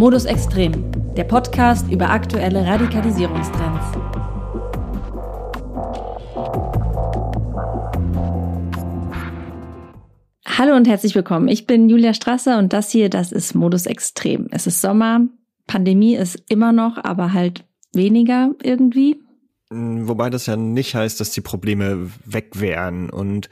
Modus Extrem, der Podcast über aktuelle Radikalisierungstrends. Hallo und herzlich willkommen. Ich bin Julia Strasser und das hier, das ist Modus Extrem. Es ist Sommer, Pandemie ist immer noch, aber halt weniger irgendwie. Wobei das ja nicht heißt, dass die Probleme weg wären. Und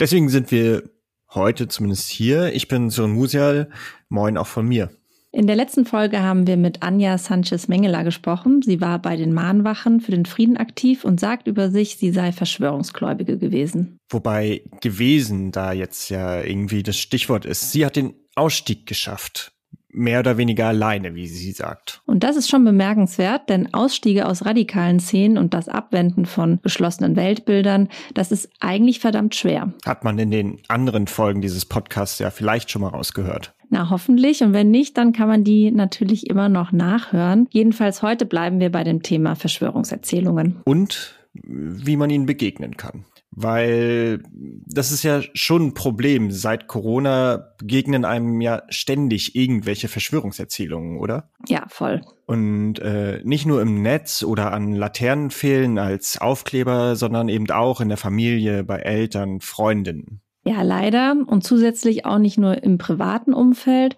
deswegen sind wir heute zumindest hier. Ich bin Sören Musial. Moin auch von mir. In der letzten Folge haben wir mit Anja Sanchez-Mengela gesprochen. Sie war bei den Mahnwachen für den Frieden aktiv und sagt über sich, sie sei Verschwörungsgläubige gewesen. Wobei gewesen da jetzt ja irgendwie das Stichwort ist. Sie hat den Ausstieg geschafft mehr oder weniger alleine, wie sie sagt. Und das ist schon bemerkenswert, denn Ausstiege aus radikalen Szenen und das Abwenden von geschlossenen Weltbildern, das ist eigentlich verdammt schwer. Hat man in den anderen Folgen dieses Podcasts ja vielleicht schon mal rausgehört. Na, hoffentlich. Und wenn nicht, dann kann man die natürlich immer noch nachhören. Jedenfalls heute bleiben wir bei dem Thema Verschwörungserzählungen. Und wie man ihnen begegnen kann. Weil das ist ja schon ein Problem. Seit Corona begegnen einem ja ständig irgendwelche Verschwörungserzählungen, oder? Ja, voll. Und äh, nicht nur im Netz oder an Laternenpfählen als Aufkleber, sondern eben auch in der Familie, bei Eltern, Freundinnen. Ja, leider. Und zusätzlich auch nicht nur im privaten Umfeld,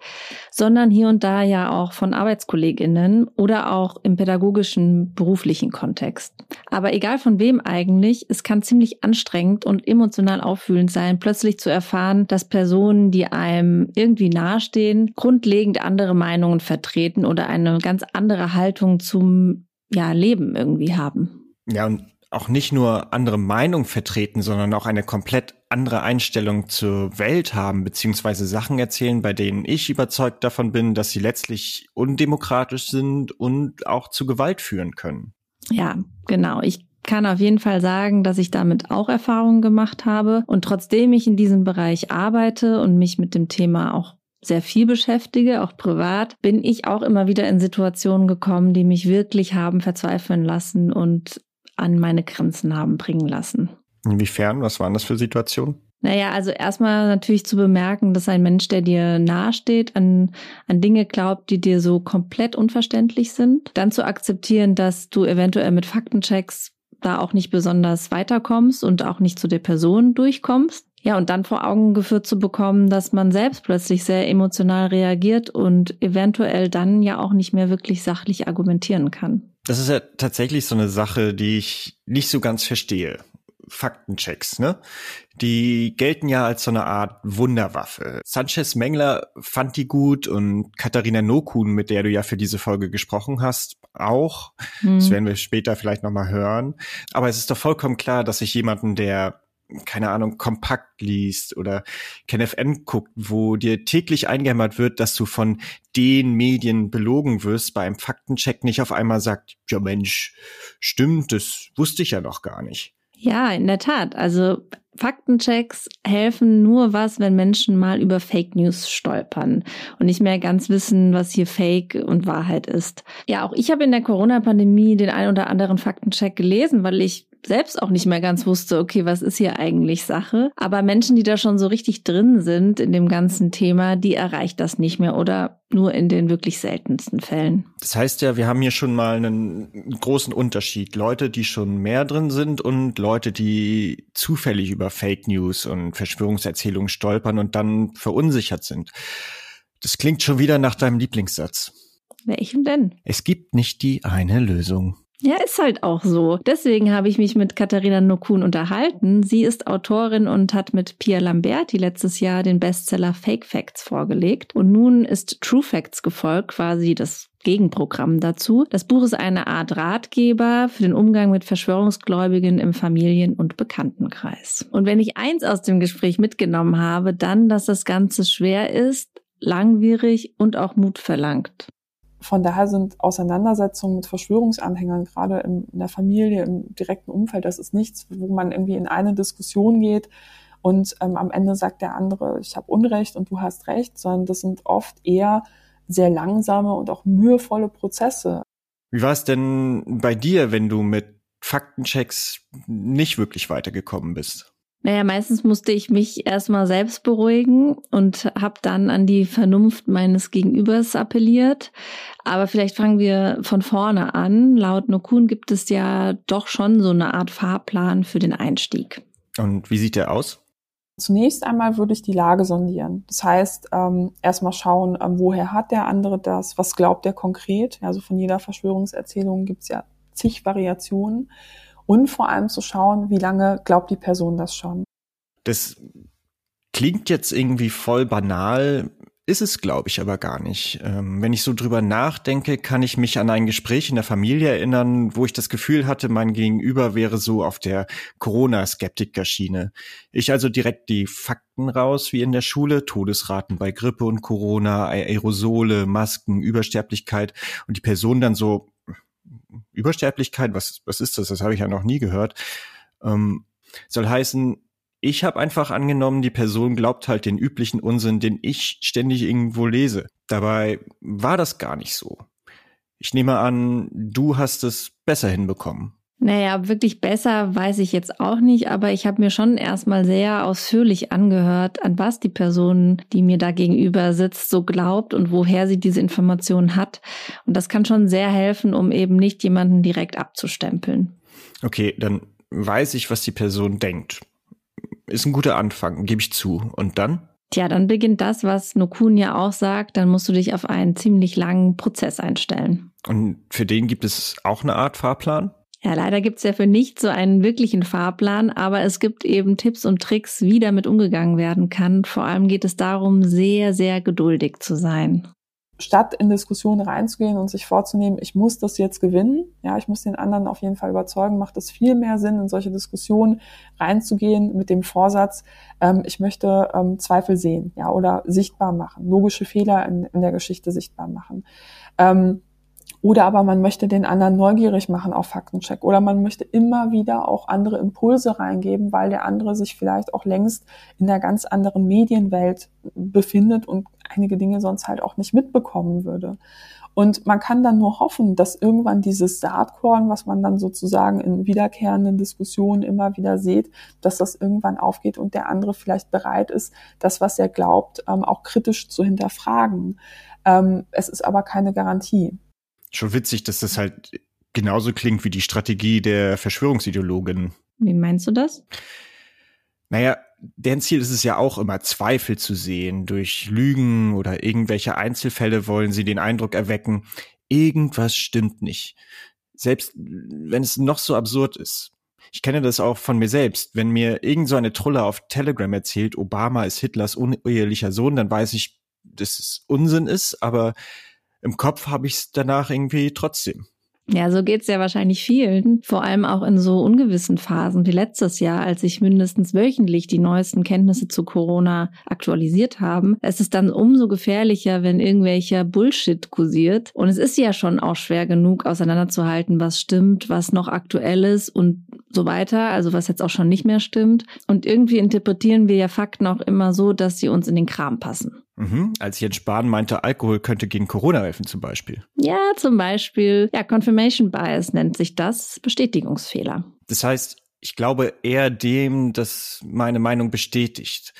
sondern hier und da ja auch von Arbeitskolleginnen oder auch im pädagogischen, beruflichen Kontext. Aber egal von wem eigentlich, es kann ziemlich anstrengend und emotional auffühlend sein, plötzlich zu erfahren, dass Personen, die einem irgendwie nahestehen, grundlegend andere Meinungen vertreten oder eine ganz andere Haltung zum ja, Leben irgendwie haben. Ja, und auch nicht nur andere Meinung vertreten, sondern auch eine komplett andere Einstellung zur Welt haben, beziehungsweise Sachen erzählen, bei denen ich überzeugt davon bin, dass sie letztlich undemokratisch sind und auch zu Gewalt führen können. Ja, genau. Ich kann auf jeden Fall sagen, dass ich damit auch Erfahrungen gemacht habe. Und trotzdem ich in diesem Bereich arbeite und mich mit dem Thema auch sehr viel beschäftige, auch privat, bin ich auch immer wieder in Situationen gekommen, die mich wirklich haben verzweifeln lassen und an meine Grenzen haben bringen lassen. Inwiefern? Was waren das für Situationen? Naja, also erstmal natürlich zu bemerken, dass ein Mensch, der dir nahesteht, an, an Dinge glaubt, die dir so komplett unverständlich sind. Dann zu akzeptieren, dass du eventuell mit Faktenchecks da auch nicht besonders weiterkommst und auch nicht zu der Person durchkommst. Ja, und dann vor Augen geführt zu bekommen, dass man selbst plötzlich sehr emotional reagiert und eventuell dann ja auch nicht mehr wirklich sachlich argumentieren kann. Das ist ja tatsächlich so eine Sache, die ich nicht so ganz verstehe. Faktenchecks, ne? Die gelten ja als so eine Art Wunderwaffe. Sanchez Mengler fand die gut und Katharina Nokun, mit der du ja für diese Folge gesprochen hast, auch. Mhm. Das werden wir später vielleicht nochmal hören. Aber es ist doch vollkommen klar, dass ich jemanden, der keine Ahnung, kompakt liest oder KenFM guckt, wo dir täglich eingehämmert wird, dass du von den Medien belogen wirst, bei einem Faktencheck nicht auf einmal sagt, ja Mensch, stimmt, das wusste ich ja noch gar nicht. Ja, in der Tat. Also Faktenchecks helfen nur was, wenn Menschen mal über Fake News stolpern und nicht mehr ganz wissen, was hier Fake und Wahrheit ist. Ja, auch ich habe in der Corona-Pandemie den ein oder anderen Faktencheck gelesen, weil ich selbst auch nicht mehr ganz wusste, okay, was ist hier eigentlich Sache? Aber Menschen, die da schon so richtig drin sind in dem ganzen Thema, die erreicht das nicht mehr oder nur in den wirklich seltensten Fällen. Das heißt ja, wir haben hier schon mal einen großen Unterschied. Leute, die schon mehr drin sind und Leute, die zufällig über Fake News und Verschwörungserzählungen stolpern und dann verunsichert sind. Das klingt schon wieder nach deinem Lieblingssatz. Welchen denn? Es gibt nicht die eine Lösung. Ja, ist halt auch so. Deswegen habe ich mich mit Katharina Nokun unterhalten. Sie ist Autorin und hat mit Pia Lamberti letztes Jahr den Bestseller Fake Facts vorgelegt. Und nun ist True Facts gefolgt, quasi das Gegenprogramm dazu. Das Buch ist eine Art Ratgeber für den Umgang mit Verschwörungsgläubigen im Familien- und Bekanntenkreis. Und wenn ich eins aus dem Gespräch mitgenommen habe, dann, dass das Ganze schwer ist, langwierig und auch Mut verlangt. Von daher sind Auseinandersetzungen mit Verschwörungsanhängern, gerade in, der Familie, im direkten Umfeld, das ist nichts, wo man irgendwie in eine Diskussion geht und ähm, am Ende sagt der andere, ich habe Unrecht und du hast Recht, sondern das sind oft eher sehr langsame und auch mühevolle Prozesse. Wie war es denn bei dir, wenn du mit Faktenchecks nicht wirklich weitergekommen bist? Naja, meistens musste ich mich erstmal selbst beruhigen und habe dann an die Vernunft meines Gegenübers appelliert. Aber vielleicht fangen wir von vorne an. Laut Nokun gibt es ja doch schon so eine Art Fahrplan für den Einstieg. Und wie sieht der aus? Zunächst einmal würde ich die Lage sondieren. Das heißt, ähm, erstmal schauen, ähm, woher hat der andere das, was glaubt er konkret. Also von jeder Verschwörungserzählung gibt es ja zig Variationen und vor allem zu schauen, wie lange glaubt die Person das schon. Das klingt jetzt irgendwie voll banal, ist es, glaube ich, aber gar nicht. Ähm, wenn ich so drüber nachdenke, kann ich mich an ein Gespräch in der Familie erinnern, wo ich das Gefühl hatte, mein Gegenüber wäre so auf der Corona-Skeptiker-Schiene. Ich also direkt die Fakten raus, wie in der Schule, Todesraten bei Grippe und Corona, Aerosole, Masken, Übersterblichkeit und die Person dann so, Übersterblichkeit, was, was ist das? Das habe ich ja noch nie gehört. Ähm, soll heißen, ich habe einfach angenommen, die Person glaubt halt den üblichen Unsinn, den ich ständig irgendwo lese. Dabei war das gar nicht so. Ich nehme an, du hast es besser hinbekommen. Naja, wirklich besser weiß ich jetzt auch nicht, aber ich habe mir schon erstmal sehr ausführlich angehört, an was die Person, die mir da gegenüber sitzt, so glaubt und woher sie diese Informationen hat. Und das kann schon sehr helfen, um eben nicht jemanden direkt abzustempeln. Okay, dann weiß ich, was die Person denkt. Ist ein guter Anfang, gebe ich zu. Und dann? Tja, dann beginnt das, was Nokun ja auch sagt, dann musst du dich auf einen ziemlich langen Prozess einstellen. Und für den gibt es auch eine Art Fahrplan? Ja, leider gibt es ja für nicht so einen wirklichen Fahrplan, aber es gibt eben Tipps und Tricks, wie damit umgegangen werden kann. Vor allem geht es darum, sehr, sehr geduldig zu sein. Statt in Diskussionen reinzugehen und sich vorzunehmen, ich muss das jetzt gewinnen, ja, ich muss den anderen auf jeden Fall überzeugen, macht es viel mehr Sinn, in solche Diskussionen reinzugehen mit dem Vorsatz, ähm, ich möchte ähm, Zweifel sehen, ja, oder sichtbar machen, logische Fehler in, in der Geschichte sichtbar machen. Ähm, oder aber man möchte den anderen neugierig machen auf Faktencheck. Oder man möchte immer wieder auch andere Impulse reingeben, weil der andere sich vielleicht auch längst in einer ganz anderen Medienwelt befindet und einige Dinge sonst halt auch nicht mitbekommen würde. Und man kann dann nur hoffen, dass irgendwann dieses Saatkorn, was man dann sozusagen in wiederkehrenden Diskussionen immer wieder sieht, dass das irgendwann aufgeht und der andere vielleicht bereit ist, das, was er glaubt, ähm, auch kritisch zu hinterfragen. Ähm, es ist aber keine Garantie schon witzig, dass das halt genauso klingt wie die Strategie der Verschwörungsideologen. Wie meinst du das? Naja, deren Ziel ist es ja auch immer, Zweifel zu sehen. Durch Lügen oder irgendwelche Einzelfälle wollen sie den Eindruck erwecken, irgendwas stimmt nicht. Selbst wenn es noch so absurd ist. Ich kenne das auch von mir selbst. Wenn mir irgend so eine Trulle auf Telegram erzählt, Obama ist Hitlers unehelicher Sohn, dann weiß ich, dass es Unsinn ist, aber im Kopf habe ich es danach irgendwie trotzdem. Ja, so geht's ja wahrscheinlich vielen, vor allem auch in so ungewissen Phasen wie letztes Jahr, als sich mindestens wöchentlich die neuesten Kenntnisse zu Corona aktualisiert haben. Es ist dann umso gefährlicher, wenn irgendwelcher Bullshit kursiert. Und es ist ja schon auch schwer genug auseinanderzuhalten, was stimmt, was noch aktuell ist und so weiter, also was jetzt auch schon nicht mehr stimmt. Und irgendwie interpretieren wir ja Fakten auch immer so, dass sie uns in den Kram passen. Mhm, als Jens Spahn meinte, Alkohol könnte gegen Corona helfen zum Beispiel. Ja, zum Beispiel. Ja, Confirmation Bias nennt sich das. Bestätigungsfehler. Das heißt, ich glaube eher dem, dass meine Meinung bestätigt.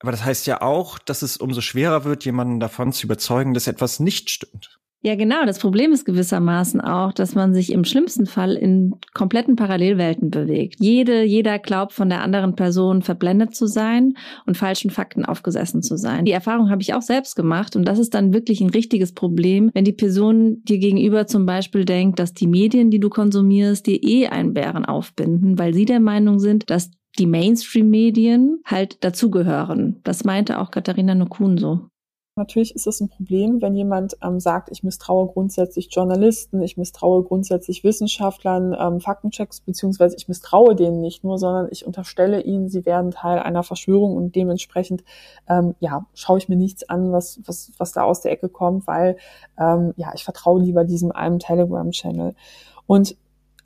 Aber das heißt ja auch, dass es umso schwerer wird, jemanden davon zu überzeugen, dass etwas nicht stimmt. Ja, genau. Das Problem ist gewissermaßen auch, dass man sich im schlimmsten Fall in kompletten Parallelwelten bewegt. Jede, jeder glaubt, von der anderen Person verblendet zu sein und falschen Fakten aufgesessen zu sein. Die Erfahrung habe ich auch selbst gemacht und das ist dann wirklich ein richtiges Problem, wenn die Person dir gegenüber zum Beispiel denkt, dass die Medien, die du konsumierst, dir eh einen Bären aufbinden, weil sie der Meinung sind, dass die Mainstream-Medien halt dazugehören. Das meinte auch Katharina Nokun so. Natürlich ist es ein Problem, wenn jemand ähm, sagt, ich misstraue grundsätzlich Journalisten, ich misstraue grundsätzlich Wissenschaftlern, ähm, Faktenchecks, beziehungsweise ich misstraue denen nicht nur, sondern ich unterstelle ihnen, sie werden Teil einer Verschwörung und dementsprechend ähm, ja, schaue ich mir nichts an, was, was, was da aus der Ecke kommt, weil ähm, ja, ich vertraue lieber diesem einen Telegram-Channel. Und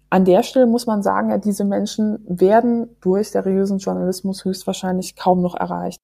an der Stelle muss man sagen, ja, diese Menschen werden durch seriösen Journalismus höchstwahrscheinlich kaum noch erreicht.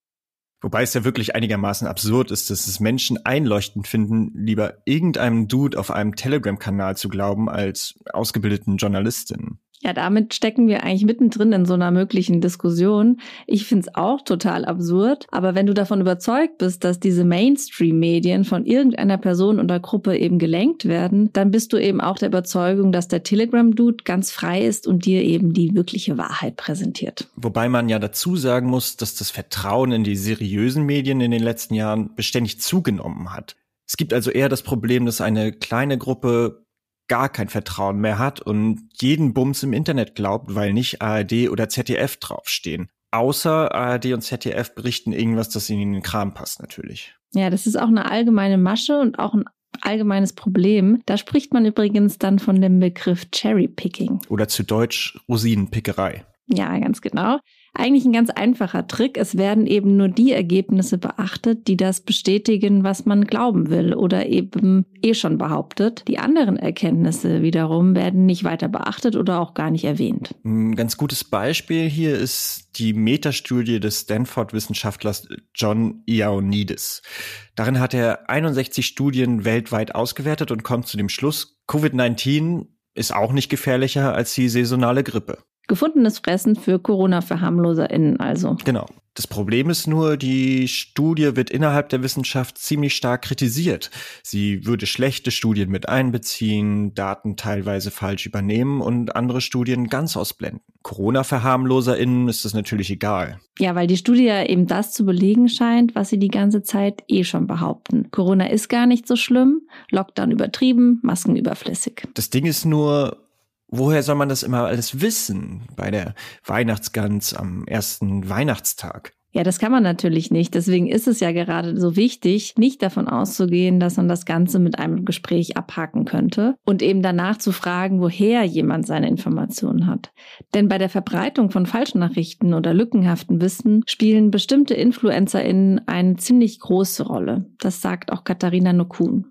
Wobei es ja wirklich einigermaßen absurd ist, dass es Menschen einleuchtend finden, lieber irgendeinem Dude auf einem Telegram-Kanal zu glauben, als ausgebildeten Journalistinnen. Ja, damit stecken wir eigentlich mittendrin in so einer möglichen Diskussion. Ich finde es auch total absurd, aber wenn du davon überzeugt bist, dass diese Mainstream-Medien von irgendeiner Person oder Gruppe eben gelenkt werden, dann bist du eben auch der Überzeugung, dass der Telegram-Dude ganz frei ist und dir eben die wirkliche Wahrheit präsentiert. Wobei man ja dazu sagen muss, dass das Vertrauen in die seriösen Medien in den letzten Jahren beständig zugenommen hat. Es gibt also eher das Problem, dass eine kleine Gruppe gar kein Vertrauen mehr hat und jeden Bums im Internet glaubt, weil nicht ARD oder ZDF draufstehen. Außer ARD und ZDF berichten irgendwas, das ihnen in den Kram passt natürlich. Ja, das ist auch eine allgemeine Masche und auch ein allgemeines Problem. Da spricht man übrigens dann von dem Begriff Cherry Picking. Oder zu Deutsch Rosinenpickerei. Ja, ganz genau. Eigentlich ein ganz einfacher Trick. Es werden eben nur die Ergebnisse beachtet, die das bestätigen, was man glauben will oder eben eh schon behauptet. Die anderen Erkenntnisse wiederum werden nicht weiter beachtet oder auch gar nicht erwähnt. Ein ganz gutes Beispiel hier ist die Metastudie des Stanford-Wissenschaftlers John Ioannidis. Darin hat er 61 Studien weltweit ausgewertet und kommt zu dem Schluss, Covid-19 ist auch nicht gefährlicher als die saisonale Grippe. Gefundenes Fressen für Corona-VerharmloserInnen also. Genau. Das Problem ist nur, die Studie wird innerhalb der Wissenschaft ziemlich stark kritisiert. Sie würde schlechte Studien mit einbeziehen, Daten teilweise falsch übernehmen und andere Studien ganz ausblenden. Corona-VerharmloserInnen ist das natürlich egal. Ja, weil die Studie ja eben das zu belegen scheint, was sie die ganze Zeit eh schon behaupten. Corona ist gar nicht so schlimm, Lockdown übertrieben, Masken überflüssig. Das Ding ist nur, woher soll man das immer alles wissen bei der Weihnachtsgans am ersten Weihnachtstag? Ja, das kann man natürlich nicht. Deswegen ist es ja gerade so wichtig, nicht davon auszugehen, dass man das Ganze mit einem Gespräch abhaken könnte und eben danach zu fragen, woher jemand seine Informationen hat. Denn bei der Verbreitung von Falschnachrichten oder lückenhaften Wissen spielen bestimmte InfluencerInnen eine ziemlich große Rolle. Das sagt auch Katharina Nokun.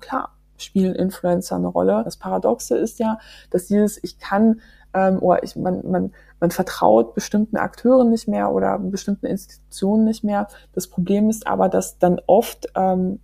Klar, spielen Influencer eine Rolle. Das Paradoxe ist ja, dass dieses Ich kann ähm, oder ich, man, man, man vertraut bestimmten Akteuren nicht mehr oder bestimmten Institutionen nicht mehr. Das Problem ist aber, dass dann oft ähm,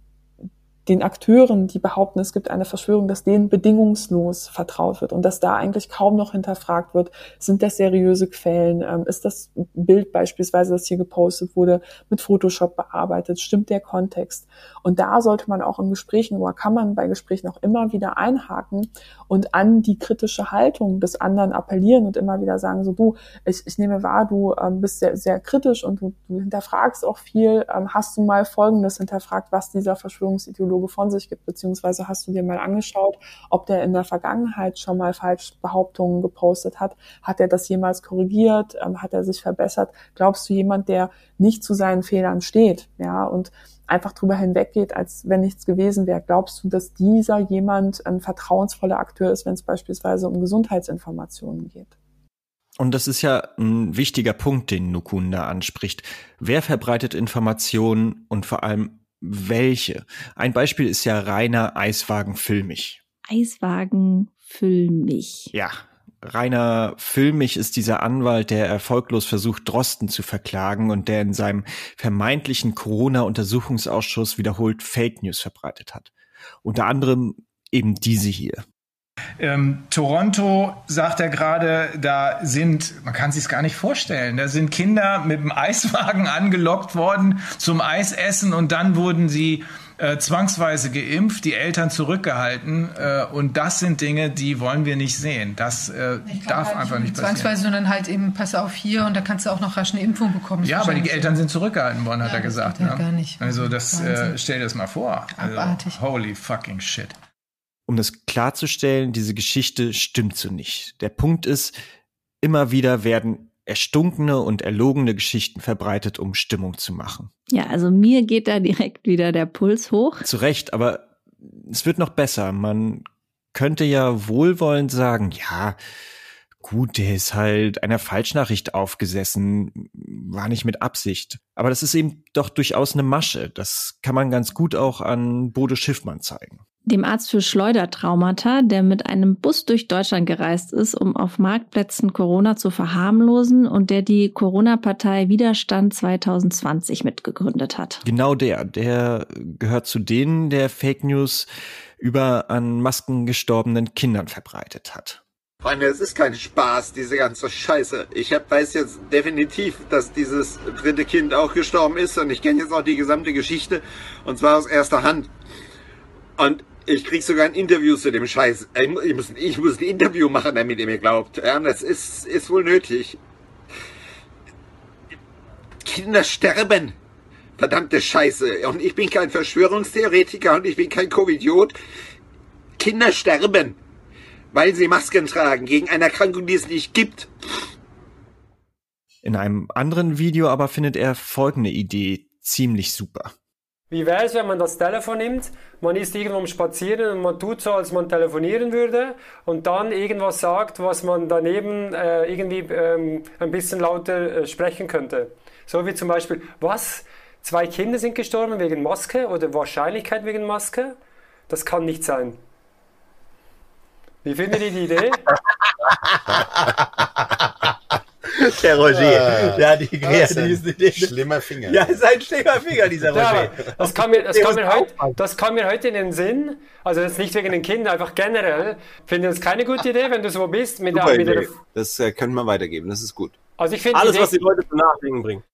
den Akteuren, die behaupten, es gibt eine Verschwörung, dass denen bedingungslos vertraut wird und dass da eigentlich kaum noch hinterfragt wird, sind das seriöse Quellen, ähm, ist das Bild beispielsweise, das hier gepostet wurde, mit Photoshop bearbeitet, stimmt der Kontext? Und da sollte man auch in Gesprächen, oder kann man bei Gesprächen auch immer wieder einhaken und an die kritische Haltung des anderen appellieren und immer wieder sagen, so du, ich, ich nehme wahr, du ähm, bist sehr, sehr kritisch und du, du hinterfragst auch viel, ähm, hast du mal Folgendes hinterfragt, was dieser Verschwörungsideologie Psychologe von sich gibt, beziehungsweise hast du dir mal angeschaut, ob der in der Vergangenheit schon mal falsch Behauptungen gepostet hat? Hat er das jemals korrigiert? Ähm, hat er sich verbessert? Glaubst du jemand, der nicht zu seinen Fehlern steht, ja, und einfach drüber hinweggeht, als wenn nichts gewesen wäre? Glaubst du, dass dieser jemand ein vertrauensvoller Akteur ist, wenn es beispielsweise um Gesundheitsinformationen geht? Und das ist ja ein wichtiger Punkt, den Nukunda anspricht. Wer verbreitet Informationen und vor allem welche. Ein Beispiel ist ja Rainer Eiswagen Füllmich. Eiswagen Füllmich. Ja, Rainer Füllmich ist dieser Anwalt, der erfolglos versucht, Drosten zu verklagen und der in seinem vermeintlichen Corona-Untersuchungsausschuss wiederholt Fake News verbreitet hat. Unter anderem eben diese hier. Ähm, Toronto sagt er gerade, da sind, man kann sich gar nicht vorstellen, da sind Kinder mit dem Eiswagen angelockt worden zum Eisessen und dann wurden sie äh, zwangsweise geimpft, die Eltern zurückgehalten äh, und das sind Dinge, die wollen wir nicht sehen. Das äh, darf halt einfach nicht passieren. Zwangsweise, sondern halt eben, pass auf hier und da kannst du auch noch rasch eine Impfung bekommen. Ja, aber die Eltern sind zurückgehalten worden, hat ja, er gesagt. Das ne? gar nicht. Also das, äh, stell dir das mal vor. Also, Abartig. holy fucking shit um das klarzustellen, diese Geschichte stimmt so nicht. Der Punkt ist, immer wieder werden erstunkene und erlogene Geschichten verbreitet, um Stimmung zu machen. Ja, also mir geht da direkt wieder der Puls hoch. Zu Recht, aber es wird noch besser. Man könnte ja wohlwollend sagen, ja, gut, der ist halt einer Falschnachricht aufgesessen, war nicht mit Absicht. Aber das ist eben doch durchaus eine Masche. Das kann man ganz gut auch an Bodo Schiffmann zeigen dem Arzt für Schleudertraumata, der mit einem Bus durch Deutschland gereist ist, um auf Marktplätzen Corona zu verharmlosen und der die Corona-Partei Widerstand 2020 mitgegründet hat. Genau der, der gehört zu denen, der Fake News über an Masken gestorbenen Kindern verbreitet hat. Freunde, es ist kein Spaß, diese ganze Scheiße. Ich hab, weiß jetzt definitiv, dass dieses dritte Kind auch gestorben ist und ich kenne jetzt auch die gesamte Geschichte und zwar aus erster Hand. Und ich krieg sogar ein Interview zu dem Scheiß. Ich muss, ich muss ein Interview machen, damit ihr mir glaubt. Ja, das ist, ist wohl nötig. Kinder sterben. Verdammte Scheiße. Und ich bin kein Verschwörungstheoretiker und ich bin kein Covidiot. Kinder sterben weil sie Masken tragen gegen eine Erkrankung, die es nicht gibt. In einem anderen Video aber findet er folgende Idee ziemlich super. Wie wäre es, wenn man das Telefon nimmt, man ist irgendwo am Spazieren und man tut so, als man telefonieren würde und dann irgendwas sagt, was man daneben äh, irgendwie ähm, ein bisschen lauter äh, sprechen könnte. So wie zum Beispiel, was? Zwei Kinder sind gestorben wegen Maske oder Wahrscheinlichkeit wegen Maske? Das kann nicht sein. Wie findet ihr die Idee? Der Roger, ja, die kreativste Idee. Schlimmer Finger. Ja, ist ein schlimmer Finger, dieser Roger. Ja, das, kam mir, das, kam mir heute, das kam mir heute in den Sinn. Also jetzt nicht wegen den Kindern, einfach generell. Finde das keine gute Idee, wenn du so bist. Mit Super der, mit der, das äh, können wir weitergeben, das ist gut. also ich finde Alles, die Idee, was die Leute zum Nachdenken bringt.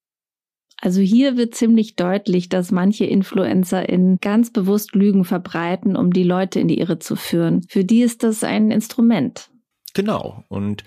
Also hier wird ziemlich deutlich, dass manche InfluencerInnen ganz bewusst Lügen verbreiten, um die Leute in die Irre zu führen. Für die ist das ein Instrument. Genau. Und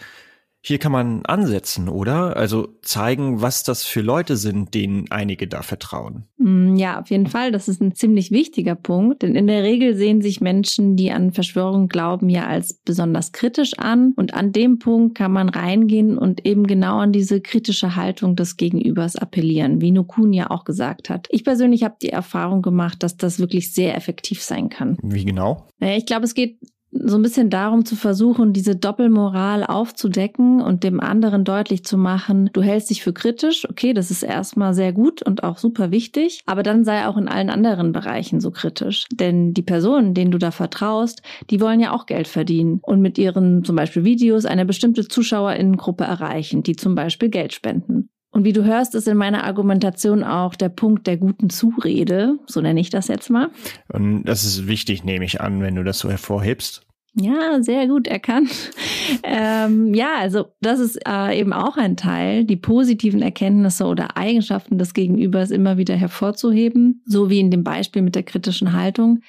hier kann man ansetzen, oder? Also zeigen, was das für Leute sind, denen einige da vertrauen. Mm, Ja, auf jeden Fall. Das ist ein ziemlich wichtiger Punkt. Denn in der Regel sehen sich Menschen, die an Verschwörungen glauben, ja als besonders kritisch an. Und an dem Punkt kann man reingehen und eben genau an diese kritische Haltung des Gegenübers appellieren, wie Nukun ja auch gesagt hat. Ich persönlich habe die Erfahrung gemacht, dass das wirklich sehr effektiv sein kann. Wie genau? Naja, ich glaube, es geht so ein bisschen darum zu versuchen, diese Doppelmoral aufzudecken und dem anderen deutlich zu machen, du hältst dich für kritisch, okay, das ist erstmal sehr gut und auch super wichtig, aber dann sei auch in allen anderen Bereichen so kritisch. Denn die Personen, denen du da vertraust, die wollen ja auch Geld verdienen und mit ihren zum Beispiel Videos eine bestimmte Zuschauerinnengruppe erreichen, die zum Beispiel Geld spenden. Und wie du hörst, ist in meiner Argumentation auch der Punkt der guten Zurede, so nenne ich das jetzt mal. Und das ist wichtig, nehme ich an, wenn du das so hervorhebst. Ja, sehr gut erkannt. ähm, ja, also das ist äh, eben auch ein Teil, die positiven Erkenntnisse oder Eigenschaften des Gegenübers immer wieder hervorzuheben, so wie in dem Beispiel mit der kritischen Haltung.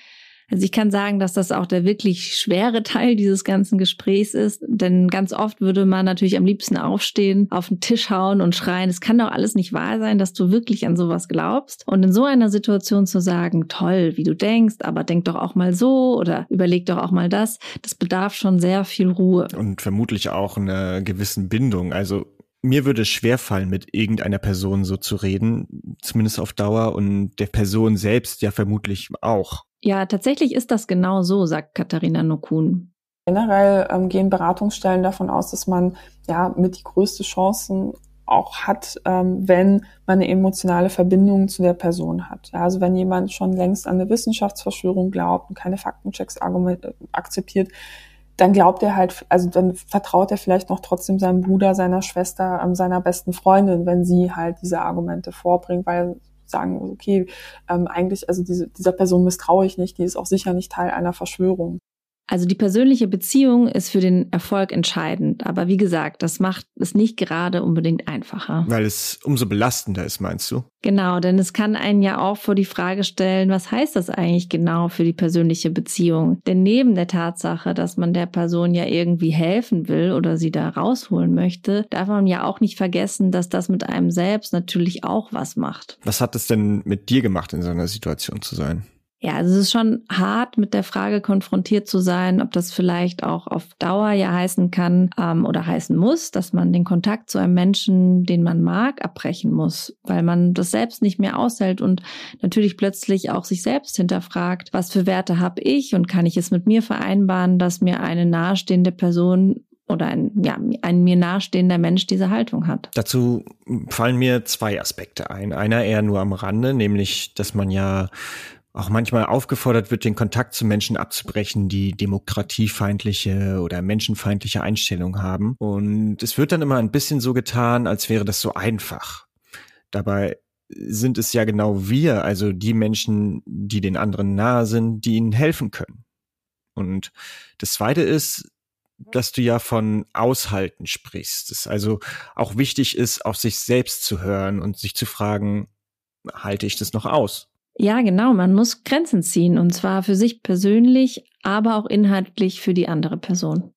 Also ich kann sagen, dass das auch der wirklich schwere Teil dieses ganzen Gesprächs ist, denn ganz oft würde man natürlich am liebsten aufstehen, auf den Tisch hauen und schreien, es kann doch alles nicht wahr sein, dass du wirklich an sowas glaubst. Und in so einer Situation zu sagen, toll, wie du denkst, aber denk doch auch mal so oder überleg doch auch mal das, das bedarf schon sehr viel Ruhe. Und vermutlich auch einer gewissen Bindung. Also mir würde es schwerfallen, mit irgendeiner Person so zu reden, zumindest auf Dauer, und der Person selbst ja vermutlich auch. Ja, tatsächlich ist das genau so, sagt Katharina Nokun. Generell ähm, gehen Beratungsstellen davon aus, dass man ja mit die größte Chancen auch hat, ähm, wenn man eine emotionale Verbindung zu der Person hat. Ja, also wenn jemand schon längst an eine Wissenschaftsverschwörung glaubt und keine Faktenchecks äh, akzeptiert, dann glaubt er halt, also dann vertraut er vielleicht noch trotzdem seinem Bruder, seiner Schwester, ähm, seiner besten Freundin, wenn sie halt diese Argumente vorbringt, weil sagen, okay, ähm, eigentlich, also diese, dieser Person misstraue ich nicht, die ist auch sicher nicht Teil einer Verschwörung. Also die persönliche Beziehung ist für den Erfolg entscheidend. Aber wie gesagt, das macht es nicht gerade unbedingt einfacher. Weil es umso belastender ist, meinst du? Genau, denn es kann einen ja auch vor die Frage stellen, was heißt das eigentlich genau für die persönliche Beziehung? Denn neben der Tatsache, dass man der Person ja irgendwie helfen will oder sie da rausholen möchte, darf man ja auch nicht vergessen, dass das mit einem selbst natürlich auch was macht. Was hat es denn mit dir gemacht, in so einer Situation zu sein? Ja, also es ist schon hart, mit der Frage konfrontiert zu sein, ob das vielleicht auch auf Dauer ja heißen kann ähm, oder heißen muss, dass man den Kontakt zu einem Menschen, den man mag, abbrechen muss, weil man das selbst nicht mehr aushält und natürlich plötzlich auch sich selbst hinterfragt, was für Werte habe ich und kann ich es mit mir vereinbaren, dass mir eine nahestehende Person oder ein, ja, ein mir nahestehender Mensch diese Haltung hat. Dazu fallen mir zwei Aspekte ein. Einer eher nur am Rande, nämlich, dass man ja auch manchmal aufgefordert wird, den Kontakt zu Menschen abzubrechen, die demokratiefeindliche oder menschenfeindliche Einstellungen haben. Und es wird dann immer ein bisschen so getan, als wäre das so einfach. Dabei sind es ja genau wir, also die Menschen, die den anderen nahe sind, die ihnen helfen können. Und das Zweite ist, dass du ja von Aushalten sprichst. Es also auch wichtig ist, auf sich selbst zu hören und sich zu fragen, halte ich das noch aus? Ja, genau. Man muss Grenzen ziehen und zwar für sich persönlich, aber auch inhaltlich für die andere Person.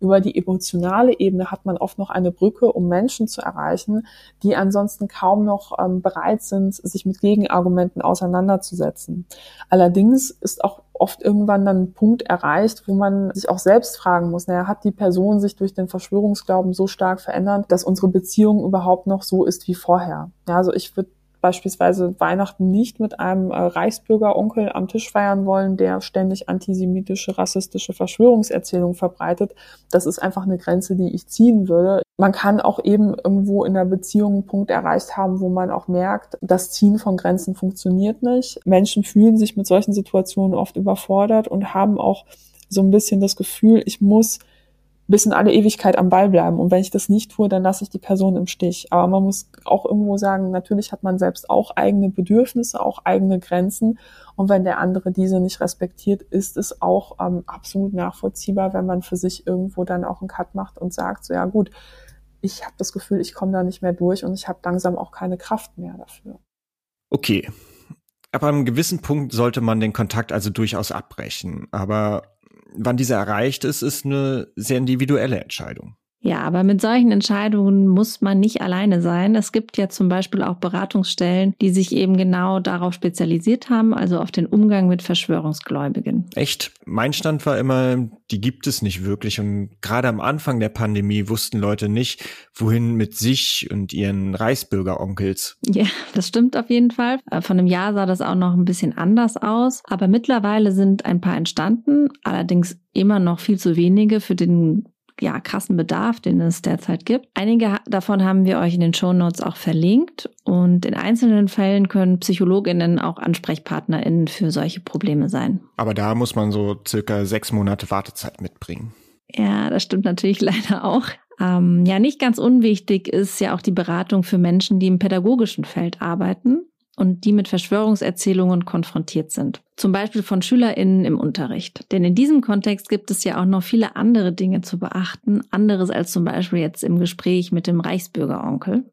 Über die emotionale Ebene hat man oft noch eine Brücke, um Menschen zu erreichen, die ansonsten kaum noch ähm, bereit sind, sich mit Gegenargumenten auseinanderzusetzen. Allerdings ist auch oft irgendwann dann ein Punkt erreicht, wo man sich auch selbst fragen muss, naja, hat die Person sich durch den Verschwörungsglauben so stark verändert, dass unsere Beziehung überhaupt noch so ist wie vorher? Ja, also ich würde beispielsweise Weihnachten nicht mit einem äh, Reichsbürgeronkel am Tisch feiern wollen, der ständig antisemitische, rassistische Verschwörungserzählungen verbreitet. Das ist einfach eine Grenze, die ich ziehen würde. Man kann auch eben irgendwo in der Beziehung einen Punkt erreicht haben, wo man auch merkt, das Ziehen von Grenzen funktioniert nicht. Menschen fühlen sich mit solchen Situationen oft überfordert und haben auch so ein bisschen das Gefühl, ich muss bis in alle Ewigkeit am Ball bleiben. Und wenn ich das nicht tue, dann lasse ich die Person im Stich. Aber man muss auch irgendwo sagen, natürlich hat man selbst auch eigene Bedürfnisse, auch eigene Grenzen. Und wenn der andere diese nicht respektiert, ist es auch ähm, absolut nachvollziehbar, wenn man für sich irgendwo dann auch einen Cut macht und sagt, so ja gut, ich habe das Gefühl, ich komme da nicht mehr durch und ich habe langsam auch keine Kraft mehr dafür. Okay. Ab einem gewissen Punkt sollte man den Kontakt also durchaus abbrechen. Aber wann dieser erreicht ist, ist eine sehr individuelle Entscheidung. Ja, aber mit solchen Entscheidungen muss man nicht alleine sein. Es gibt ja zum Beispiel auch Beratungsstellen, die sich eben genau darauf spezialisiert haben, also auf den Umgang mit Verschwörungsgläubigen. Echt? Mein Stand war immer, die gibt es nicht wirklich. Und gerade am Anfang der Pandemie wussten Leute nicht, wohin mit sich und ihren Reichsbürgeronkels. Ja, das stimmt auf jeden Fall. Äh, von einem Jahr sah das auch noch ein bisschen anders aus. Aber mittlerweile sind ein paar entstanden, allerdings immer noch viel zu wenige für den ja, krassen Bedarf, den es derzeit gibt. Einige davon haben wir euch in den Show Notes auch verlinkt und in einzelnen Fällen können PsychologInnen auch AnsprechpartnerInnen für solche Probleme sein. Aber da muss man so circa sechs Monate Wartezeit mitbringen. Ja, das stimmt natürlich leider auch. Ähm, ja, nicht ganz unwichtig ist ja auch die Beratung für Menschen, die im pädagogischen Feld arbeiten und die mit Verschwörungserzählungen konfrontiert sind. Zum Beispiel von SchülerInnen im Unterricht. Denn in diesem Kontext gibt es ja auch noch viele andere Dinge zu beachten, anderes als zum Beispiel jetzt im Gespräch mit dem Reichsbürgeronkel.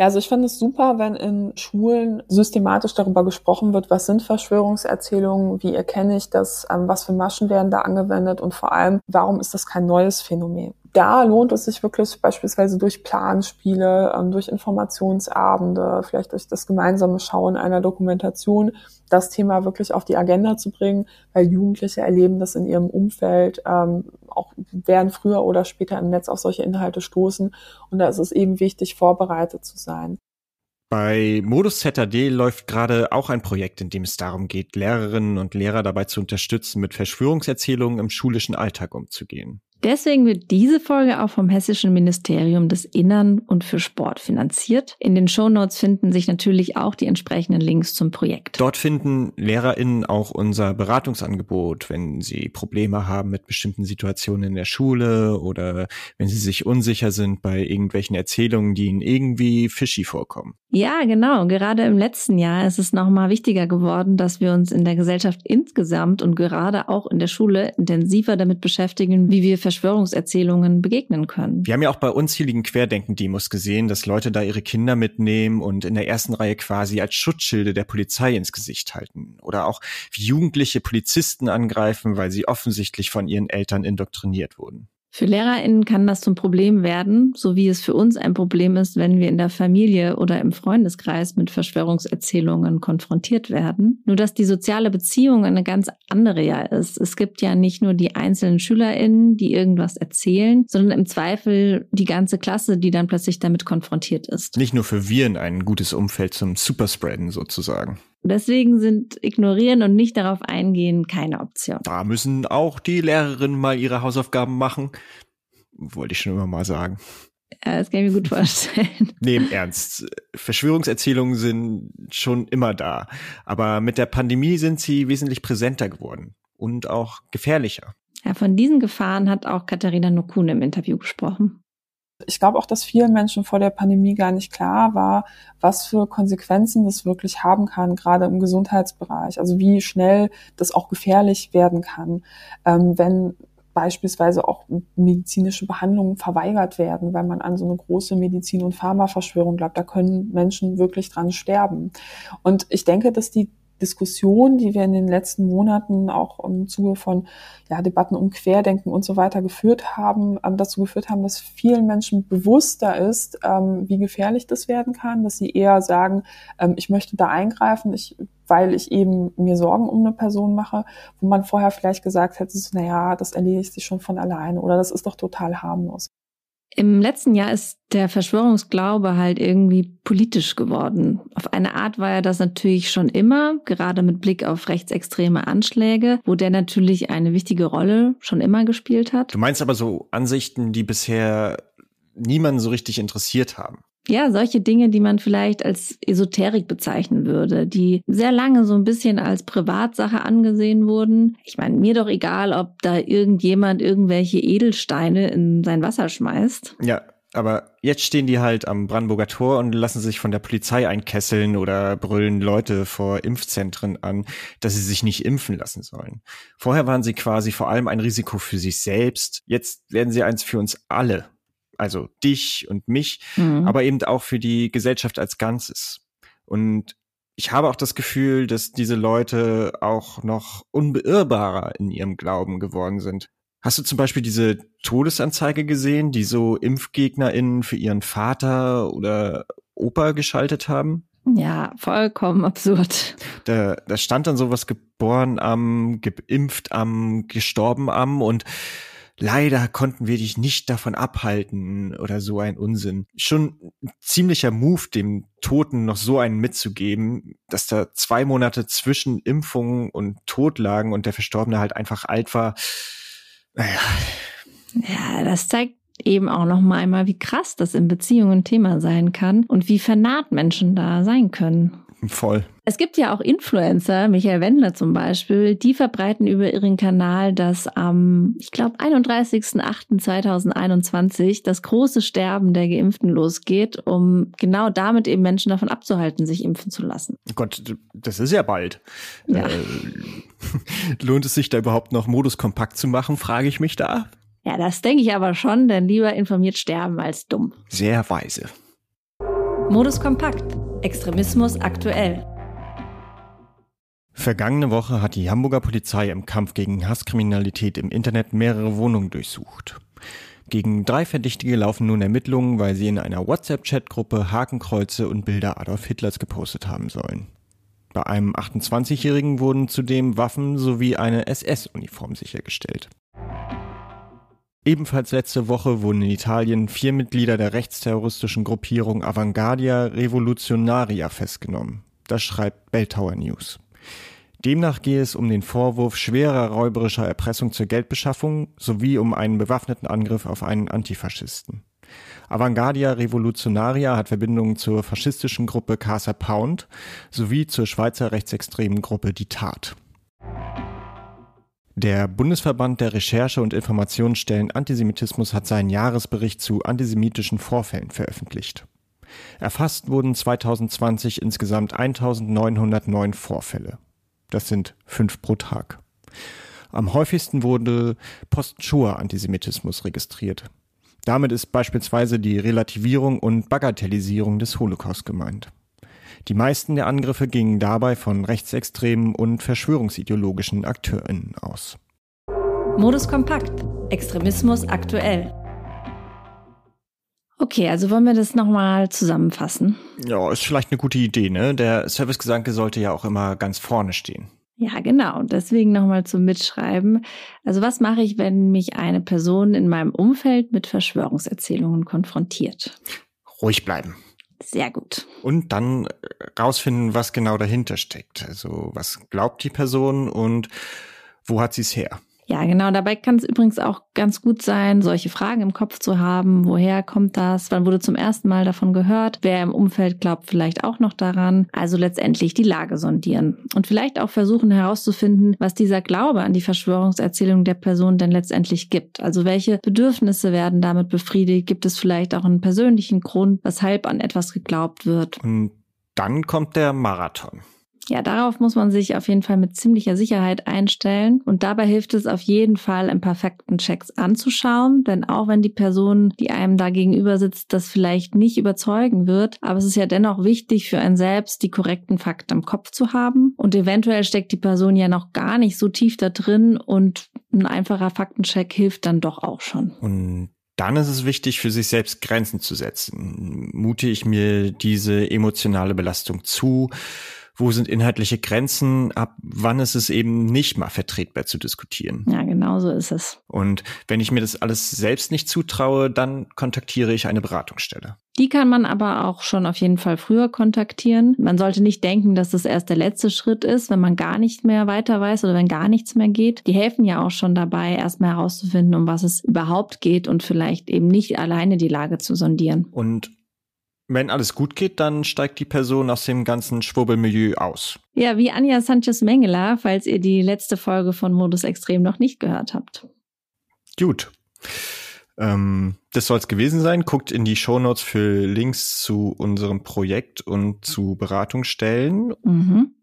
Ja, also ich finde es super, wenn in Schulen systematisch darüber gesprochen wird, was sind Verschwörungserzählungen, wie erkenne ich das, ähm, was für Maschen werden da angewendet und vor allem, warum ist das kein neues Phänomen? Da lohnt es sich wirklich beispielsweise durch Planspiele, ähm, durch Informationsabende, vielleicht durch das gemeinsame Schauen einer Dokumentation, das Thema wirklich auf die Agenda zu bringen, weil Jugendliche erleben das in ihrem Umfeld, ähm, auch werden früher oder später im Netz auf solche Inhalte stoßen. Und da ist es eben wichtig, vorbereitet zu sein. Bei Modus ZAD läuft gerade auch ein Projekt, in dem es darum geht, Lehrerinnen und Lehrer dabei zu unterstützen, mit Verschwörungserzählungen im schulischen Alltag umzugehen. Deswegen wird diese Folge auch vom Hessischen Ministerium des Innern und für Sport finanziert. In den Shownotes finden sich natürlich auch die entsprechenden Links zum Projekt. Dort finden LehrerInnen auch unser Beratungsangebot, wenn sie Probleme haben mit bestimmten Situationen in der Schule oder wenn sie sich unsicher sind bei irgendwelchen Erzählungen, die ihnen irgendwie fishy vorkommen. Ja, genau. Gerade im letzten Jahr ist es nochmal wichtiger geworden, dass wir uns in der Gesellschaft insgesamt und gerade auch in der Schule intensiver damit beschäftigen, wie wir Verschwörungserzählungen begegnen können. Wir haben ja auch bei unzähligen Querdenken-Demos gesehen, dass Leute da ihre Kinder mitnehmen und in der ersten Reihe quasi als Schutzschilde der Polizei ins Gesicht halten. Oder auch wie Jugendliche Polizisten angreifen, weil sie offensichtlich von ihren Eltern indoktriniert wurden. Für LehrerInnen kann das zum Problem werden, so wie es für uns ein Problem ist, wenn wir in der Familie oder im Freundeskreis mit Verschwörungserzählungen konfrontiert werden. Nur dass die soziale Beziehung eine ganz andere ja ist. Es gibt ja nicht nur die einzelnen SchülerInnen, die irgendwas erzählen, sondern im Zweifel die ganze Klasse, die dann plötzlich damit konfrontiert ist. Nicht nur für Viren ein gutes Umfeld zum Superspreaden sozusagen. Deswegen sind Ignorieren und nicht darauf eingehen keine Option. Da müssen auch die Lehrerinnen mal ihre Hausaufgaben machen. Wollte ich schon immer mal sagen. Ja, das kann ich mir gut vorstellen. Nee, im Ernst. Verschwörungserzählungen sind schon immer da. Aber mit der Pandemie sind sie wesentlich präsenter geworden und auch gefährlicher. Ja, von diesen Gefahren hat auch Katharina Nokun im Interview gesprochen. Ich glaube auch, dass vielen Menschen vor der Pandemie gar nicht klar war, was für Konsequenzen das wirklich haben kann, gerade im Gesundheitsbereich. Also wie schnell das auch gefährlich werden kann, ähm, wenn beispielsweise auch medizinische Behandlungen verweigert werden, weil man an so eine große Medizin- und Pharmaverschwörung glaubt. Da können Menschen wirklich dran sterben. Und ich denke, dass die Diskussion, die wir in den letzten Monaten auch im Zuge von ja, Debatten um Querdenken und so weiter geführt haben, ähm, dazu geführt haben, dass vielen Menschen bewusster ist, ähm, wie gefährlich das werden kann, dass sie eher sagen, ähm, ich möchte da eingreifen, ich, weil ich eben mir Sorgen um eine Person mache, wo man vorher vielleicht gesagt hätte, naja, das erledigt sich schon von alleine oder das ist doch total harmlos. Im letzten Jahr ist der Verschwörungsglaube halt irgendwie politisch geworden. Auf eine Art war er das natürlich schon immer, gerade mit Blick auf rechtsextreme Anschläge, wo der natürlich eine wichtige Rolle schon immer gespielt hat. Du meinst aber so Ansichten, die bisher niemanden so richtig interessiert haben. Ja, solche Dinge, die man vielleicht als Esoterik bezeichnen würde, die sehr lange so ein bisschen als Privatsache angesehen wurden. Ich meine, mir doch egal, ob da irgendjemand irgendwelche Edelsteine in sein Wasser schmeißt. Ja, aber jetzt stehen die halt am Brandenburger Tor und lassen sich von der Polizei einkesseln oder brüllen Leute vor Impfzentren an, dass sie sich nicht impfen lassen sollen. Vorher waren sie quasi vor allem ein Risiko für sich selbst. Jetzt werden sie eins für uns alle also dich und mich, mhm. aber eben auch für die Gesellschaft als Ganzes. Und ich habe auch das Gefühl, dass diese Leute auch noch unbeirrbarer in ihrem Glauben geworden sind. Hast du zum Beispiel diese Todesanzeige gesehen, die so ImpfgegnerInnen für ihren Vater oder Opa geschaltet haben? Ja, vollkommen absurd. Da, da stand dann sowas geboren am, geimpft am, gestorben am und leider konnten wir dich nicht davon abhalten oder so ein Unsinn. Schon ziemlicher Move, dem Toten noch so einen mitzugeben, dass da zwei Monate zwischen Impfung und Tod lagen und der Verstorbene halt einfach alt war. Naja. Ja, das zeigt eben auch noch mal einmal, wie krass das in Beziehungen Thema sein kann und wie vernarrt Menschen da sein können. Voll. Es gibt ja auch Influencer, Michael Wendler zum Beispiel, die verbreiten über ihren Kanal, dass am, ich glaube, 31.08.2021 das große Sterben der Geimpften losgeht, um genau damit eben Menschen davon abzuhalten, sich impfen zu lassen. Gott, das ist ja bald. Ja. Äh, lohnt es sich da überhaupt noch Modus kompakt zu machen, frage ich mich da. Ja, das denke ich aber schon, denn lieber informiert sterben als dumm. Sehr weise. Modus kompakt. Extremismus aktuell. Vergangene Woche hat die Hamburger Polizei im Kampf gegen Hasskriminalität im Internet mehrere Wohnungen durchsucht. Gegen drei Verdächtige laufen nun Ermittlungen, weil sie in einer WhatsApp-Chatgruppe Hakenkreuze und Bilder Adolf Hitlers gepostet haben sollen. Bei einem 28-Jährigen wurden zudem Waffen sowie eine SS-Uniform sichergestellt. Ebenfalls letzte Woche wurden in Italien vier Mitglieder der rechtsterroristischen Gruppierung Avanguardia Revolutionaria festgenommen. Das schreibt Belltower News. Demnach gehe es um den Vorwurf schwerer räuberischer Erpressung zur Geldbeschaffung sowie um einen bewaffneten Angriff auf einen Antifaschisten. Avanguardia Revolutionaria hat Verbindungen zur faschistischen Gruppe Casa Pound sowie zur Schweizer rechtsextremen Gruppe Die Tat. Der Bundesverband der Recherche- und Informationsstellen Antisemitismus hat seinen Jahresbericht zu antisemitischen Vorfällen veröffentlicht. Erfasst wurden 2020 insgesamt 1909 Vorfälle. Das sind fünf pro Tag. Am häufigsten wurde Post-Shoah-Antisemitismus registriert. Damit ist beispielsweise die Relativierung und Bagatellisierung des Holocaust gemeint. Die meisten der Angriffe gingen dabei von rechtsextremen und verschwörungsideologischen AkteurInnen aus. Modus kompakt. Extremismus aktuell. Okay, also wollen wir das nochmal zusammenfassen? Ja, ist vielleicht eine gute Idee, ne? Der Servicegedanke sollte ja auch immer ganz vorne stehen. Ja, genau. Deswegen nochmal zum Mitschreiben. Also was mache ich, wenn mich eine Person in meinem Umfeld mit Verschwörungserzählungen konfrontiert? Ruhig bleiben. Sehr gut. Und dann rausfinden, was genau dahinter steckt. Also was glaubt die Person und wo hat sie es her? Ja, genau. Dabei kann es übrigens auch ganz gut sein, solche Fragen im Kopf zu haben. Woher kommt das? Wann wurde zum ersten Mal davon gehört? Wer im Umfeld glaubt vielleicht auch noch daran? Also letztendlich die Lage sondieren. Und vielleicht auch versuchen herauszufinden, was dieser Glaube an die Verschwörungserzählung der Person denn letztendlich gibt. Also welche Bedürfnisse werden damit befriedigt? Gibt es vielleicht auch einen persönlichen Grund, weshalb an etwas geglaubt wird? Und dann kommt der Marathon. Ja, darauf muss man sich auf jeden Fall mit ziemlicher Sicherheit einstellen. Und dabei hilft es auf jeden Fall, im perfekten Checks anzuschauen. Denn auch wenn die Person, die einem da gegenüber sitzt, das vielleicht nicht überzeugen wird, aber es ist ja dennoch wichtig für einen selbst, die korrekten Fakten im Kopf zu haben. Und eventuell steckt die Person ja noch gar nicht so tief da drin und ein einfacher Faktencheck hilft dann doch auch schon. Und dann ist es wichtig, für sich selbst Grenzen zu setzen. Mute ich mir diese emotionale Belastung zu? Wo sind inhaltliche Grenzen? Ab wann ist es eben nicht mal vertretbar zu diskutieren? Ja, genau so ist es. Und wenn ich mir das alles selbst nicht zutraue, dann kontaktiere ich eine Beratungsstelle. Die kann man aber auch schon auf jeden Fall früher kontaktieren. Man sollte nicht denken, dass das erst der letzte Schritt ist, wenn man gar nicht mehr weiter weiß oder wenn gar nichts mehr geht. Die helfen ja auch schon dabei, erstmal herauszufinden, um was es überhaupt geht und vielleicht eben nicht alleine die Lage zu sondieren. Und wenn alles gut geht, dann steigt die Person aus dem ganzen Schwurbelmilieu aus. Ja, wie Anja Sanchez Mengela, falls ihr die letzte Folge von Modus Extrem noch nicht gehört habt. Gut. Ähm, das soll es gewesen sein. Guckt in die Shownotes für Links zu unserem Projekt und zu Beratungsstellen. Mhm.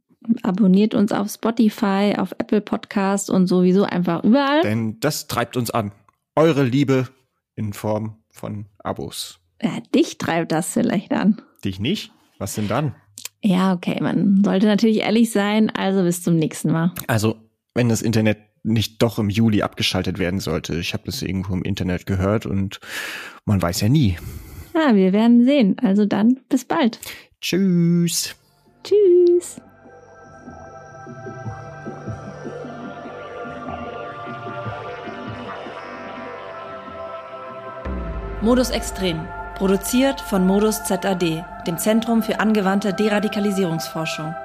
Abonniert uns auf Spotify, auf Apple Podcast und sowieso einfach überall. Denn das treibt uns an. Eure Liebe in Form von Abos. Ja, dich treibt das vielleicht an. Dich nicht? Was denn dann? Ja, okay, man sollte natürlich ehrlich sein, also bis zum nächsten Mal. Also, wenn das Internet nicht doch im Juli abgeschaltet werden sollte. Ich habe das irgendwo im Internet gehört und man weiß ja nie. Ja, wir werden sehen. Also dann bis bald. Tschüss. Tschüss. Modus Extrem. Produziert von Modus ZAD, dem Zentrum für angewandte Deradikalisierungsforschung.